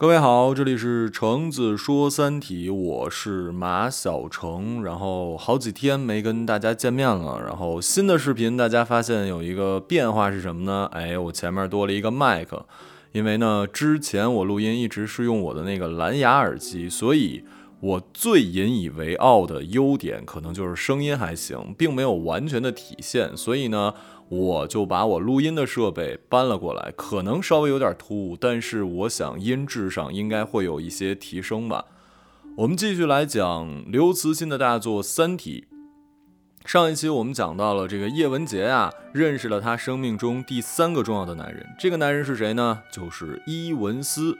各位好，这里是橙子说三体，我是马小橙。然后好几天没跟大家见面了，然后新的视频大家发现有一个变化是什么呢？哎，我前面多了一个麦克，因为呢之前我录音一直是用我的那个蓝牙耳机，所以我最引以为傲的优点可能就是声音还行，并没有完全的体现，所以呢。我就把我录音的设备搬了过来，可能稍微有点突兀，但是我想音质上应该会有一些提升吧。我们继续来讲刘慈欣的大作《三体》。上一期我们讲到了这个叶文洁啊，认识了他生命中第三个重要的男人。这个男人是谁呢？就是伊文斯。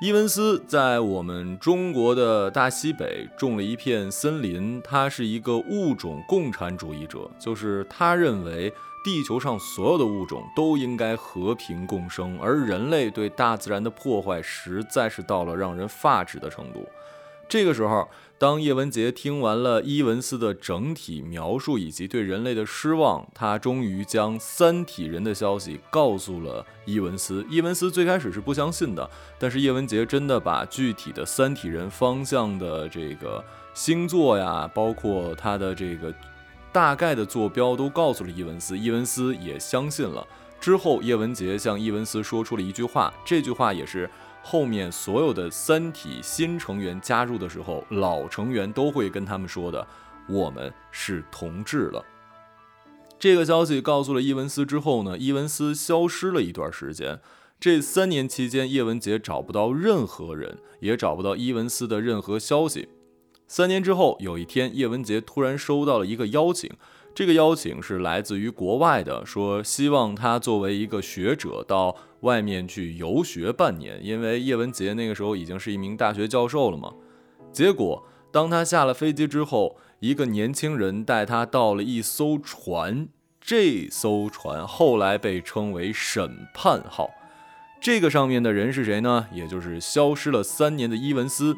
伊文斯在我们中国的大西北种了一片森林，他是一个物种共产主义者，就是他认为。地球上所有的物种都应该和平共生，而人类对大自然的破坏实在是到了让人发指的程度。这个时候，当叶文洁听完了伊文斯的整体描述以及对人类的失望，他终于将三体人的消息告诉了伊文斯。伊文斯最开始是不相信的，但是叶文洁真的把具体的三体人方向的这个星座呀，包括他的这个。大概的坐标都告诉了伊文斯，伊文斯也相信了。之后，叶文洁向伊文斯说出了一句话，这句话也是后面所有的三体新成员加入的时候，老成员都会跟他们说的：“我们是同志了。”这个消息告诉了伊文斯之后呢，伊文斯消失了一段时间。这三年期间，叶文洁找不到任何人，也找不到伊文斯的任何消息。三年之后，有一天，叶文洁突然收到了一个邀请。这个邀请是来自于国外的，说希望他作为一个学者到外面去游学半年。因为叶文洁那个时候已经是一名大学教授了嘛。结果，当他下了飞机之后，一个年轻人带他到了一艘船。这艘船后来被称为“审判号”。这个上面的人是谁呢？也就是消失了三年的伊文斯。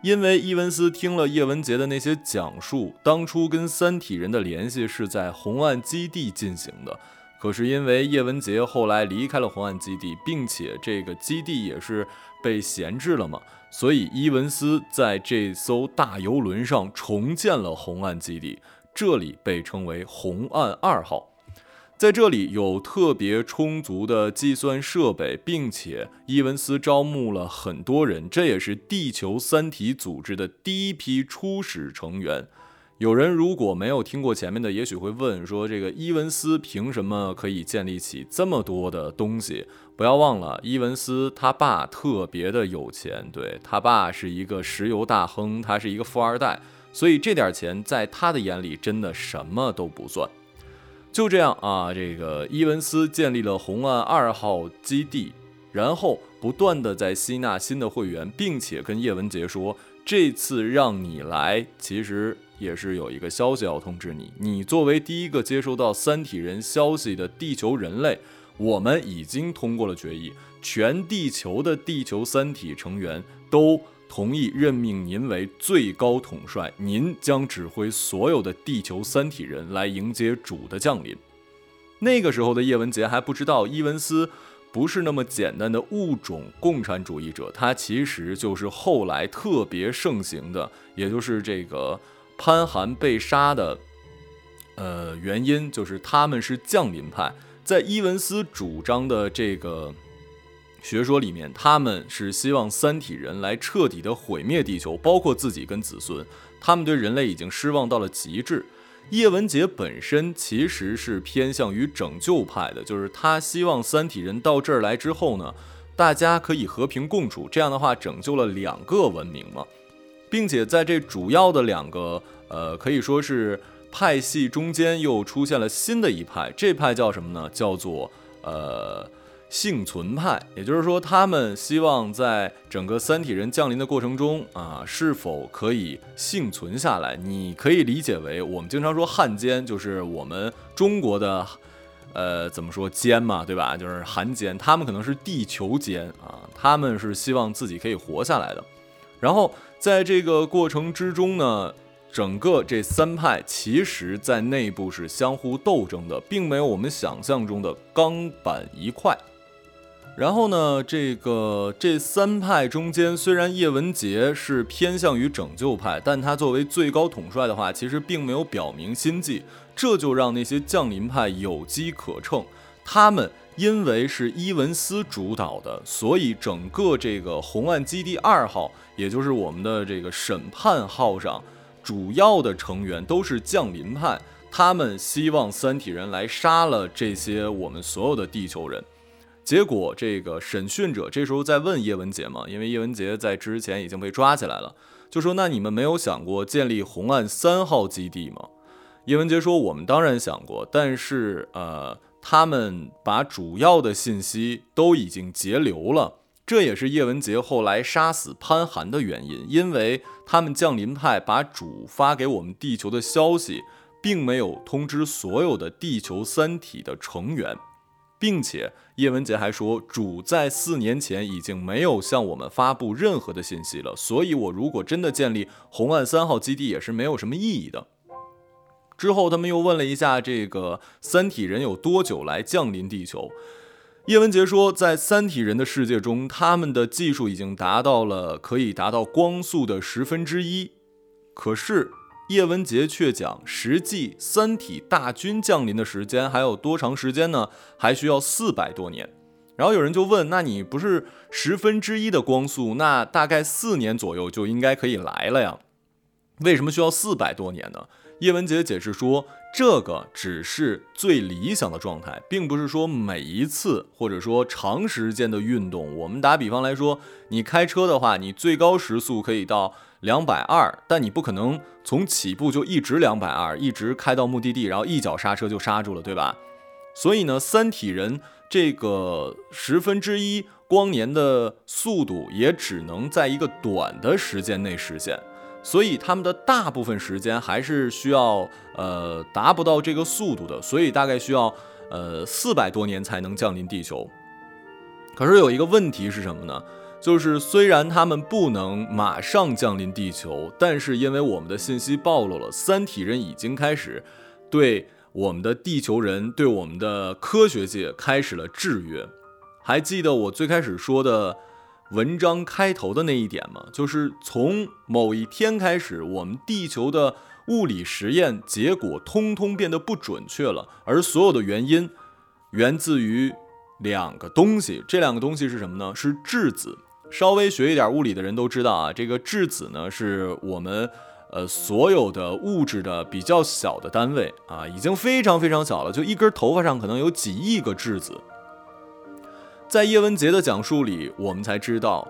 因为伊文斯听了叶文洁的那些讲述，当初跟三体人的联系是在红岸基地进行的。可是因为叶文洁后来离开了红岸基地，并且这个基地也是被闲置了嘛，所以伊文斯在这艘大游轮上重建了红岸基地，这里被称为红岸二号。在这里有特别充足的计算设备，并且伊文斯招募了很多人，这也是地球三体组织的第一批初始成员。有人如果没有听过前面的，也许会问说：这个伊文斯凭什么可以建立起这么多的东西？不要忘了，伊文斯他爸特别的有钱，对他爸是一个石油大亨，他是一个富二代，所以这点钱在他的眼里真的什么都不算。就这样啊，这个伊文斯建立了红岸二号基地，然后不断的在吸纳新的会员，并且跟叶文洁说，这次让你来，其实也是有一个消息要通知你。你作为第一个接收到三体人消息的地球人类，我们已经通过了决议，全地球的地球三体成员都。同意任命您为最高统帅，您将指挥所有的地球三体人来迎接主的降临。那个时候的叶文洁还不知道，伊文斯不是那么简单的物种共产主义者，他其实就是后来特别盛行的，也就是这个潘寒被杀的，呃，原因就是他们是降临派，在伊文斯主张的这个。学说里面，他们是希望三体人来彻底的毁灭地球，包括自己跟子孙。他们对人类已经失望到了极致。叶文洁本身其实是偏向于拯救派的，就是他希望三体人到这儿来之后呢，大家可以和平共处，这样的话拯救了两个文明嘛，并且在这主要的两个呃可以说是派系中间又出现了新的一派，这派叫什么呢？叫做呃。幸存派，也就是说，他们希望在整个三体人降临的过程中啊，是否可以幸存下来？你可以理解为，我们经常说汉奸，就是我们中国的，呃，怎么说奸嘛，对吧？就是汉奸，他们可能是地球奸啊，他们是希望自己可以活下来的。然后在这个过程之中呢，整个这三派其实在内部是相互斗争的，并没有我们想象中的钢板一块。然后呢，这个这三派中间，虽然叶文洁是偏向于拯救派，但他作为最高统帅的话，其实并没有表明心迹，这就让那些降临派有机可乘。他们因为是伊文斯主导的，所以整个这个红岸基地二号，也就是我们的这个审判号上，主要的成员都是降临派，他们希望三体人来杀了这些我们所有的地球人。结果，这个审讯者这时候在问叶文洁嘛，因为叶文洁在之前已经被抓起来了，就说：“那你们没有想过建立红岸三号基地吗？”叶文洁说：“我们当然想过，但是呃，他们把主要的信息都已经截留了，这也是叶文洁后来杀死潘寒的原因，因为他们降临派把主发给我们地球的消息，并没有通知所有的地球三体的成员。”并且叶文洁还说，主在四年前已经没有向我们发布任何的信息了，所以我如果真的建立红岸三号基地，也是没有什么意义的。之后他们又问了一下这个三体人有多久来降临地球，叶文洁说，在三体人的世界中，他们的技术已经达到了可以达到光速的十分之一，可是。叶文洁却讲，实际三体大军降临的时间还有多长时间呢？还需要四百多年。然后有人就问，那你不是十分之一的光速，那大概四年左右就应该可以来了呀？为什么需要四百多年呢？叶文洁解释说，这个只是最理想的状态，并不是说每一次或者说长时间的运动。我们打比方来说，你开车的话，你最高时速可以到。两百二，但你不可能从起步就一直两百二，一直开到目的地，然后一脚刹车就刹住了，对吧？所以呢，三体人这个十分之一光年的速度也只能在一个短的时间内实现，所以他们的大部分时间还是需要呃达不到这个速度的，所以大概需要呃四百多年才能降临地球。可是有一个问题是什么呢？就是虽然他们不能马上降临地球，但是因为我们的信息暴露了，三体人已经开始对我们的地球人、对我们的科学界开始了制约。还记得我最开始说的文章开头的那一点吗？就是从某一天开始，我们地球的物理实验结果通通变得不准确了，而所有的原因源自于两个东西。这两个东西是什么呢？是质子。稍微学一点物理的人都知道啊，这个质子呢是我们呃所有的物质的比较小的单位啊，已经非常非常小了，就一根头发上可能有几亿个质子。在叶文洁的讲述里，我们才知道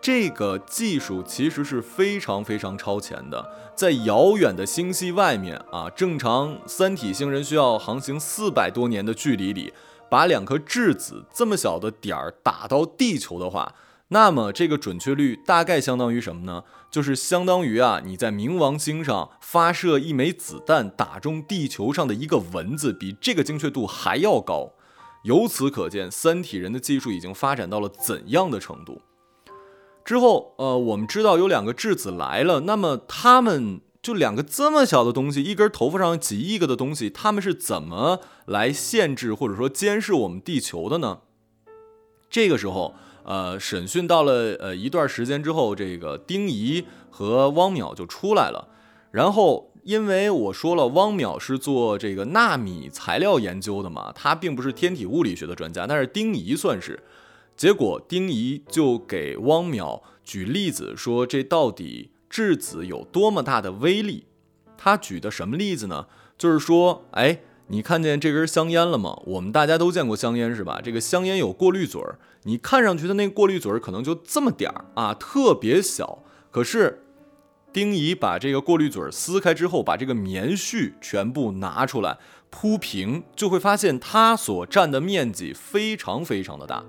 这个技术其实是非常非常超前的，在遥远的星系外面啊，正常三体星人需要航行四百多年的距离里，把两颗质子这么小的点儿打到地球的话。那么这个准确率大概相当于什么呢？就是相当于啊，你在冥王星上发射一枚子弹打中地球上的一个蚊子，比这个精确度还要高。由此可见，三体人的技术已经发展到了怎样的程度？之后，呃，我们知道有两个质子来了，那么他们就两个这么小的东西，一根头发上几亿个的东西，他们是怎么来限制或者说监视我们地球的呢？这个时候。呃，审讯到了呃一段时间之后，这个丁仪和汪淼就出来了。然后，因为我说了，汪淼是做这个纳米材料研究的嘛，他并不是天体物理学的专家，但是丁仪算是。结果，丁仪就给汪淼举例子，说这到底质子有多么大的威力？他举的什么例子呢？就是说，哎。你看见这根香烟了吗？我们大家都见过香烟是吧？这个香烟有过滤嘴儿，你看上去的那个过滤嘴儿可能就这么点儿啊，特别小。可是丁仪把这个过滤嘴儿撕开之后，把这个棉絮全部拿出来铺平，就会发现它所占的面积非常非常的大，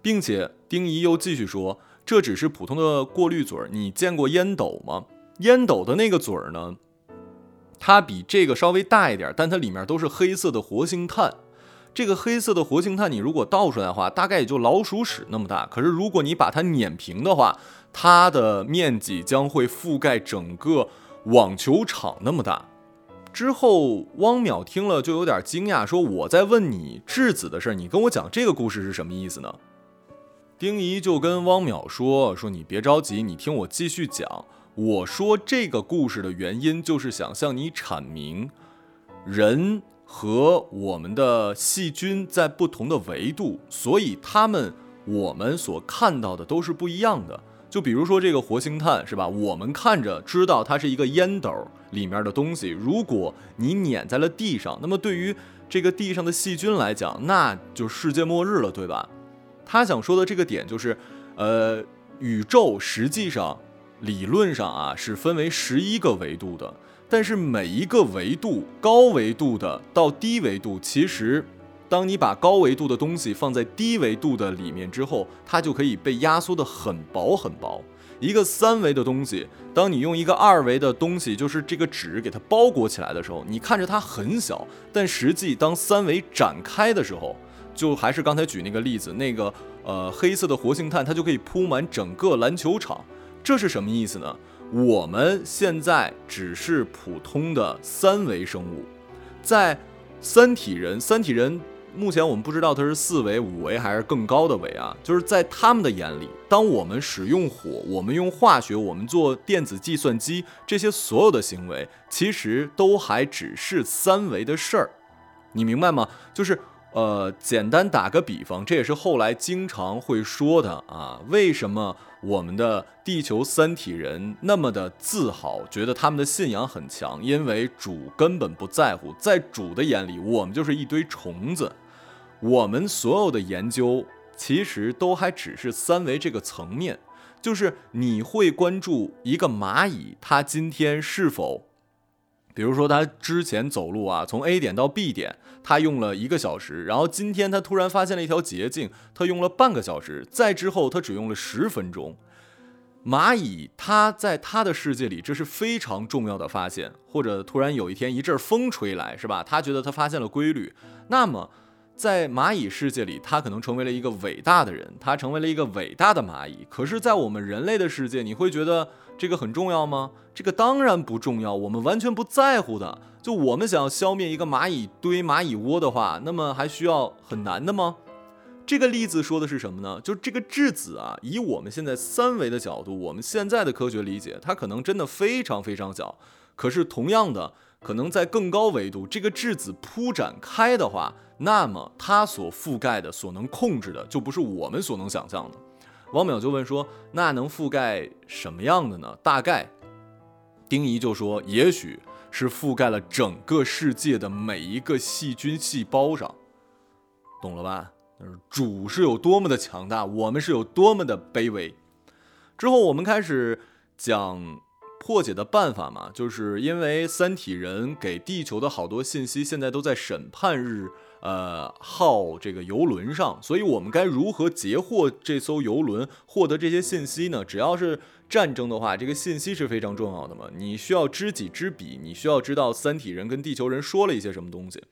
并且丁仪又继续说，这只是普通的过滤嘴儿。你见过烟斗吗？烟斗的那个嘴儿呢？它比这个稍微大一点，但它里面都是黑色的活性炭。这个黑色的活性炭，你如果倒出来的话，大概也就老鼠屎那么大。可是如果你把它碾平的话，它的面积将会覆盖整个网球场那么大。之后，汪淼听了就有点惊讶，说：“我在问你质子的事，你跟我讲这个故事是什么意思呢？”丁仪就跟汪淼说：“说你别着急，你听我继续讲。我说这个故事的原因，就是想向你阐明，人和我们的细菌在不同的维度，所以他们我们所看到的都是不一样的。就比如说这个活性炭，是吧？我们看着知道它是一个烟斗里面的东西，如果你碾在了地上，那么对于这个地上的细菌来讲，那就世界末日了，对吧？”他想说的这个点就是，呃，宇宙实际上理论上啊是分为十一个维度的，但是每一个维度，高维度的到低维度，其实当你把高维度的东西放在低维度的里面之后，它就可以被压缩的很薄很薄。一个三维的东西，当你用一个二维的东西，就是这个纸给它包裹起来的时候，你看着它很小，但实际当三维展开的时候。就还是刚才举那个例子，那个呃黑色的活性炭，它就可以铺满整个篮球场。这是什么意思呢？我们现在只是普通的三维生物，在三体人，三体人目前我们不知道它是四维、五维还是更高的维啊。就是在他们的眼里，当我们使用火，我们用化学，我们做电子计算机，这些所有的行为，其实都还只是三维的事儿。你明白吗？就是。呃，简单打个比方，这也是后来经常会说的啊。为什么我们的地球三体人那么的自豪，觉得他们的信仰很强？因为主根本不在乎，在主的眼里，我们就是一堆虫子。我们所有的研究其实都还只是三维这个层面，就是你会关注一个蚂蚁，它今天是否？比如说，他之前走路啊，从 A 点到 B 点，他用了一个小时，然后今天他突然发现了一条捷径，他用了半个小时，再之后他只用了十分钟。蚂蚁，它在它的世界里，这是非常重要的发现。或者突然有一天一阵风吹来，是吧？他觉得他发现了规律。那么，在蚂蚁世界里，他可能成为了一个伟大的人，他成为了一个伟大的蚂蚁。可是，在我们人类的世界，你会觉得？这个很重要吗？这个当然不重要，我们完全不在乎的。就我们想要消灭一个蚂蚁堆、蚂蚁窝的话，那么还需要很难的吗？这个例子说的是什么呢？就这个质子啊，以我们现在三维的角度，我们现在的科学理解，它可能真的非常非常小。可是同样的，可能在更高维度，这个质子铺展开的话，那么它所覆盖的、所能控制的，就不是我们所能想象的。王淼就问说：“那能覆盖什么样的呢？”大概，丁仪就说：“也许是覆盖了整个世界的每一个细菌细胞上，懂了吧？主是有多么的强大，我们是有多么的卑微。”之后我们开始讲破解的办法嘛，就是因为三体人给地球的好多信息现在都在审判日。呃，号这个游轮上，所以我们该如何截获这艘游轮，获得这些信息呢？只要是战争的话，这个信息是非常重要的嘛。你需要知己知彼，你需要知道三体人跟地球人说了一些什么东西。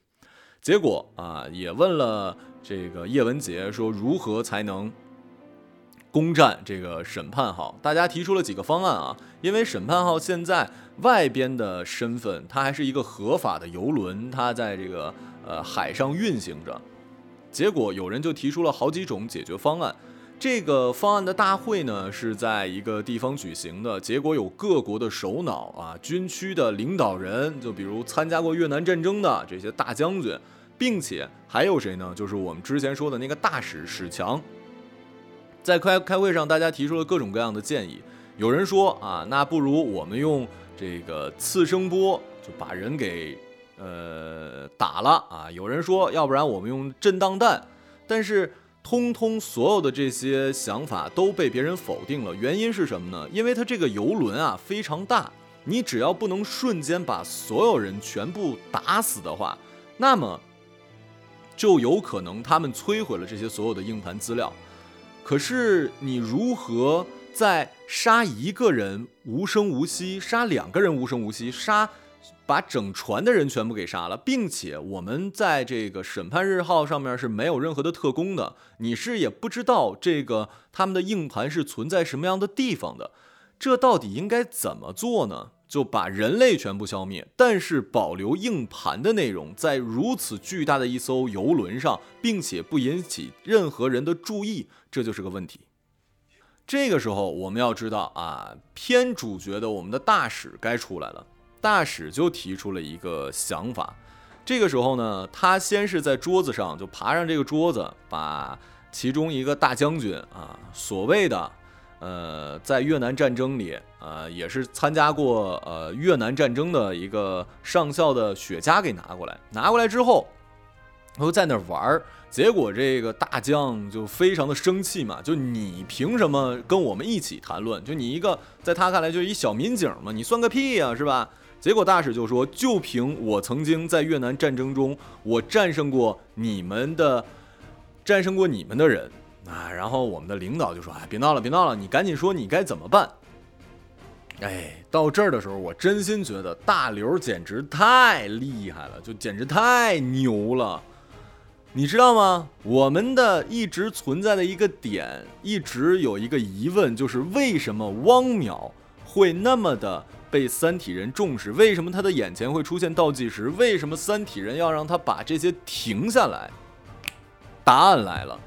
结果啊，也问了这个叶文洁，说如何才能攻占这个审判号？大家提出了几个方案啊，因为审判号现在外边的身份，它还是一个合法的游轮，它在这个。呃，海上运行着，结果有人就提出了好几种解决方案。这个方案的大会呢是在一个地方举行的，结果有各国的首脑啊、军区的领导人，就比如参加过越南战争的这些大将军，并且还有谁呢？就是我们之前说的那个大使史强。在开开会上，大家提出了各种各样的建议。有人说啊，那不如我们用这个次声波就把人给。呃，打了啊！有人说，要不然我们用震荡弹，但是通通所有的这些想法都被别人否定了。原因是什么呢？因为它这个游轮啊非常大，你只要不能瞬间把所有人全部打死的话，那么就有可能他们摧毁了这些所有的硬盘资料。可是你如何在杀一个人无声无息，杀两个人无声无息，杀？把整船的人全部给杀了，并且我们在这个审判日号上面是没有任何的特工的，你是也不知道这个他们的硬盘是存在什么样的地方的，这到底应该怎么做呢？就把人类全部消灭，但是保留硬盘的内容在如此巨大的一艘游轮上，并且不引起任何人的注意，这就是个问题。这个时候我们要知道啊，偏主角的我们的大使该出来了。大使就提出了一个想法。这个时候呢，他先是在桌子上就爬上这个桌子，把其中一个大将军啊，所谓的呃，在越南战争里呃，也是参加过呃越南战争的一个上校的雪茄给拿过来。拿过来之后，然后在那玩儿。结果这个大将就非常的生气嘛，就你凭什么跟我们一起谈论？就你一个在他看来就是一小民警嘛，你算个屁呀，是吧？结果大使就说，就凭我曾经在越南战争中，我战胜过你们的，战胜过你们的人啊。然后我们的领导就说，哎，别闹了，别闹了，你赶紧说你该怎么办。哎，到这儿的时候，我真心觉得大刘简直太厉害了，就简直太牛了。你知道吗？我们的一直存在的一个点，一直有一个疑问，就是为什么汪淼会那么的被三体人重视？为什么他的眼前会出现倒计时？为什么三体人要让他把这些停下来？答案来了。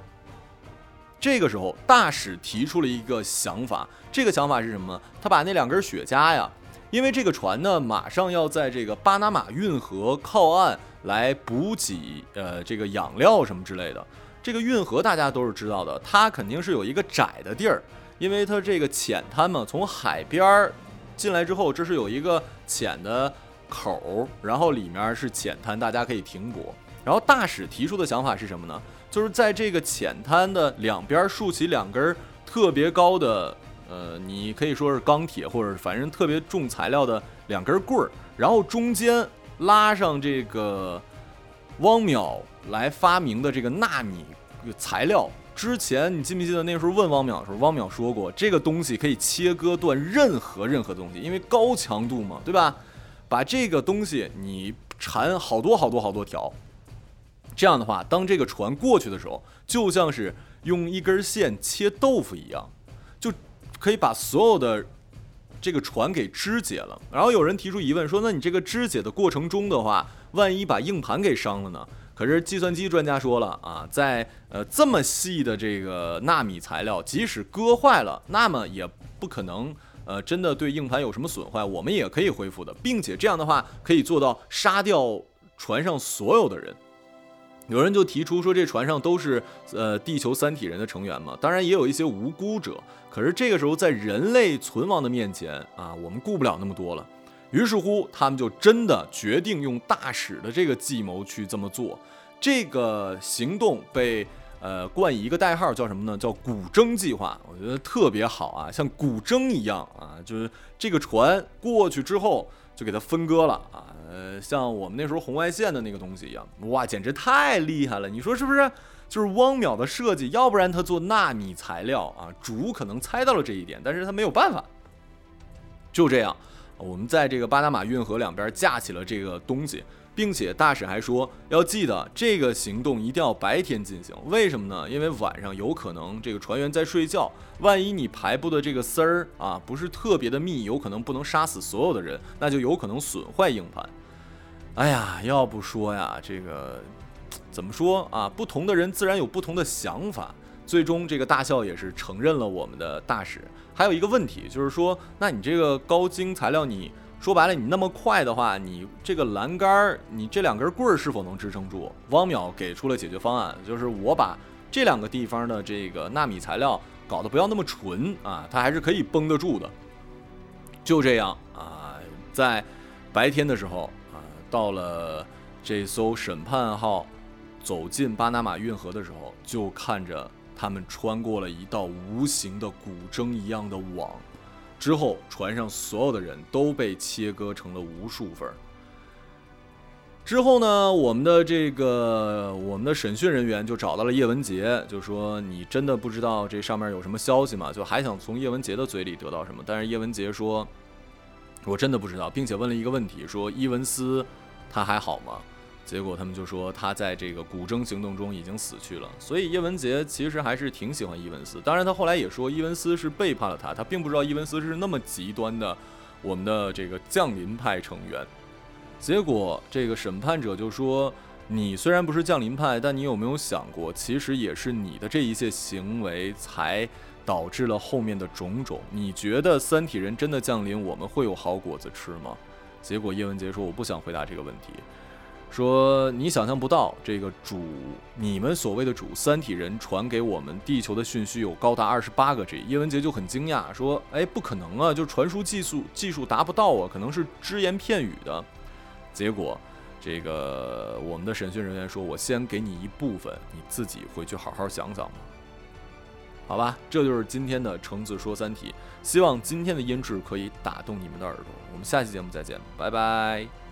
这个时候，大使提出了一个想法，这个想法是什么呢？他把那两根雪茄呀，因为这个船呢，马上要在这个巴拿马运河靠岸。来补给呃这个养料什么之类的，这个运河大家都是知道的，它肯定是有一个窄的地儿，因为它这个浅滩嘛，从海边儿进来之后，这是有一个浅的口，然后里面是浅滩，大家可以停泊。然后大使提出的想法是什么呢？就是在这个浅滩的两边竖起两根特别高的，呃，你可以说是钢铁或者反正特别重材料的两根棍儿，然后中间。拉上这个汪淼来发明的这个纳米材料，之前你记不记得那时候问汪淼的时候，汪淼说过这个东西可以切割断任何任何东西，因为高强度嘛，对吧？把这个东西你缠好多好多好多条，这样的话，当这个船过去的时候，就像是用一根线切豆腐一样，就可以把所有的。这个船给肢解了，然后有人提出疑问说：“那你这个肢解的过程中的话，万一把硬盘给伤了呢？”可是计算机专家说了啊，在呃这么细的这个纳米材料，即使割坏了，那么也不可能呃真的对硬盘有什么损坏，我们也可以恢复的，并且这样的话可以做到杀掉船上所有的人。有人就提出说，这船上都是呃地球三体人的成员嘛，当然也有一些无辜者。可是这个时候，在人类存亡的面前啊，我们顾不了那么多了。于是乎，他们就真的决定用大使的这个计谋去这么做。这个行动被呃冠以一个代号，叫什么呢？叫古筝计划。我觉得特别好啊，像古筝一样啊，就是这个船过去之后。就给它分割了啊，呃，像我们那时候红外线的那个东西一样，哇，简直太厉害了！你说是不是？就是汪淼的设计，要不然他做纳米材料啊，主可能猜到了这一点，但是他没有办法。就这样，我们在这个巴拿马运河两边架起了这个东西。并且大使还说，要记得这个行动一定要白天进行。为什么呢？因为晚上有可能这个船员在睡觉，万一你排布的这个丝儿啊不是特别的密，有可能不能杀死所有的人，那就有可能损坏硬盘。哎呀，要不说呀，这个怎么说啊？不同的人自然有不同的想法。最终，这个大校也是承认了我们的大使。还有一个问题就是说，那你这个高精材料你。说白了，你那么快的话，你这个栏杆儿，你这两根棍儿是否能支撑住？汪淼给出了解决方案，就是我把这两个地方的这个纳米材料搞得不要那么纯啊，它还是可以绷得住的。就这样啊，在白天的时候啊，到了这艘审判号走进巴拿马运河的时候，就看着他们穿过了一道无形的古筝一样的网。之后，船上所有的人都被切割成了无数份。之后呢，我们的这个我们的审讯人员就找到了叶文洁，就说：“你真的不知道这上面有什么消息吗？”就还想从叶文洁的嘴里得到什么。但是叶文洁说：“我真的不知道，并且问了一个问题，说伊文斯他还好吗？”结果他们就说他在这个古筝行动中已经死去了，所以叶文洁其实还是挺喜欢伊文斯。当然，他后来也说伊文斯是背叛了他，他并不知道伊文斯是那么极端的我们的这个降临派成员。结果这个审判者就说：“你虽然不是降临派，但你有没有想过，其实也是你的这一切行为才导致了后面的种种？你觉得三体人真的降临，我们会有好果子吃吗？”结果叶文洁说：“我不想回答这个问题。”说你想象不到，这个主，你们所谓的主三体人传给我们地球的讯息有高达二十八个 G。叶文洁就很惊讶，说：“哎，不可能啊，就传输技术技术达不到啊，可能是只言片语的。”结果，这个我们的审讯人员说：“我先给你一部分，你自己回去好好想想吧。”好吧，这就是今天的橙子说三体，希望今天的音质可以打动你们的耳朵。我们下期节目再见，拜拜。